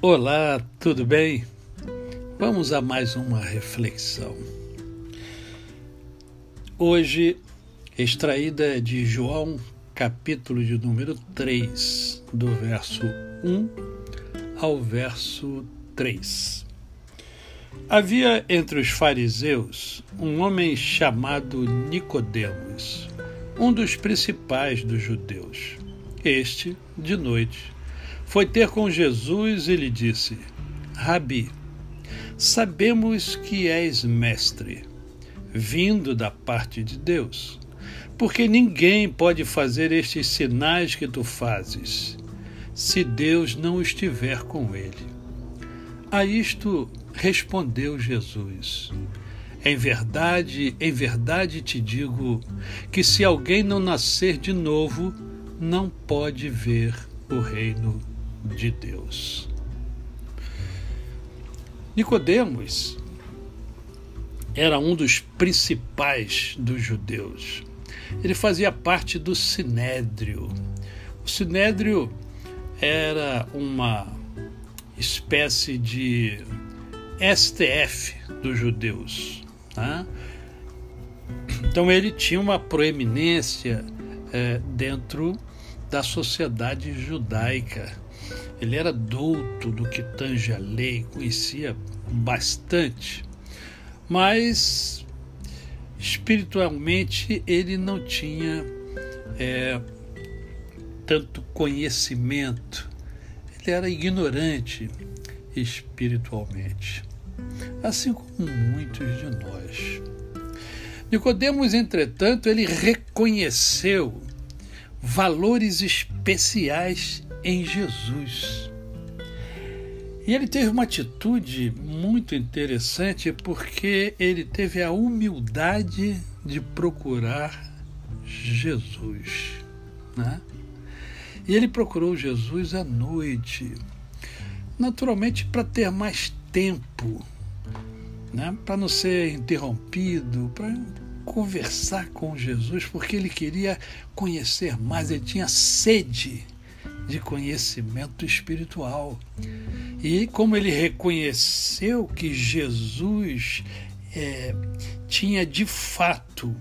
Olá, tudo bem? Vamos a mais uma reflexão. Hoje, extraída de João, capítulo de número 3, do verso 1 ao verso 3. Havia entre os fariseus um homem chamado Nicodemos, um dos principais dos judeus. Este, de noite, foi ter com Jesus e lhe disse: Rabi, sabemos que és mestre, vindo da parte de Deus, porque ninguém pode fazer estes sinais que tu fazes, se Deus não estiver com ele. A isto respondeu Jesus: Em verdade, em verdade te digo que se alguém não nascer de novo, não pode ver o reino de Deus. Nicodemos era um dos principais dos judeus. Ele fazia parte do Sinédrio. O Sinédrio era uma espécie de STF dos judeus. Né? Então ele tinha uma proeminência é, dentro da sociedade judaica. Ele era douto do que tange a lei, conhecia bastante, mas espiritualmente ele não tinha é, tanto conhecimento, ele era ignorante espiritualmente, assim como muitos de nós. Nicodemos, entretanto, ele reconheceu valores especiais em Jesus. E ele teve uma atitude muito interessante porque ele teve a humildade de procurar Jesus. Né? E ele procurou Jesus à noite, naturalmente para ter mais tempo, né? para não ser interrompido, para conversar com Jesus, porque ele queria conhecer mais, ele tinha sede de conhecimento espiritual. E como ele reconheceu que Jesus é, tinha de fato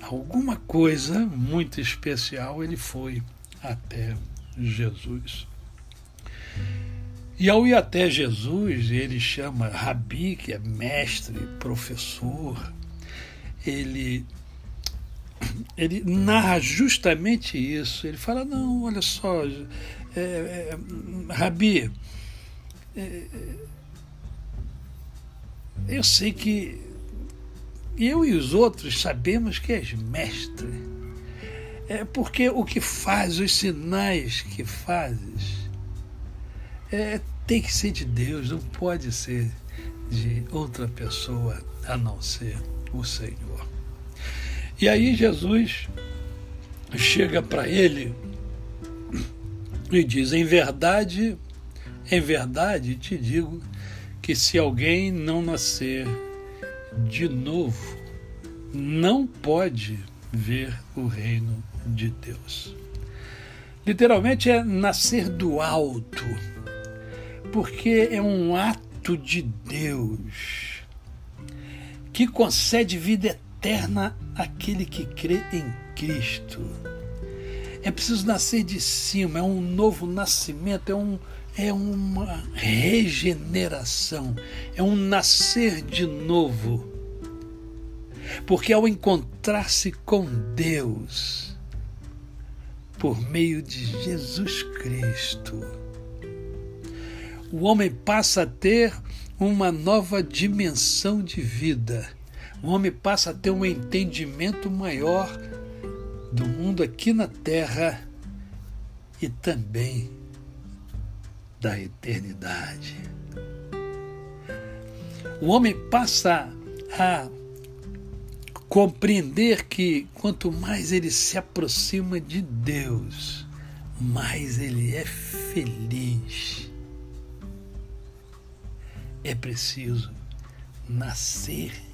alguma coisa muito especial, ele foi até Jesus. E ao ir até Jesus, ele chama Rabi, que é mestre, professor, ele ele narra justamente isso. Ele fala: não, olha só, é, é, Rabi, é, eu sei que eu e os outros sabemos que és mestre. É porque o que faz, os sinais que fazes, é, tem que ser de Deus, não pode ser de outra pessoa a não ser o Senhor. E aí Jesus chega para ele e diz: Em verdade, em verdade te digo que se alguém não nascer de novo, não pode ver o reino de Deus. Literalmente é nascer do alto, porque é um ato de Deus que concede vida eterna eterna aquele que crê em Cristo. É preciso nascer de cima, é um novo nascimento, é, um, é uma regeneração, é um nascer de novo. Porque ao encontrar-se com Deus, por meio de Jesus Cristo, o homem passa a ter uma nova dimensão de vida o homem passa a ter um entendimento maior do mundo aqui na terra e também da eternidade. O homem passa a compreender que quanto mais ele se aproxima de Deus, mais ele é feliz. É preciso nascer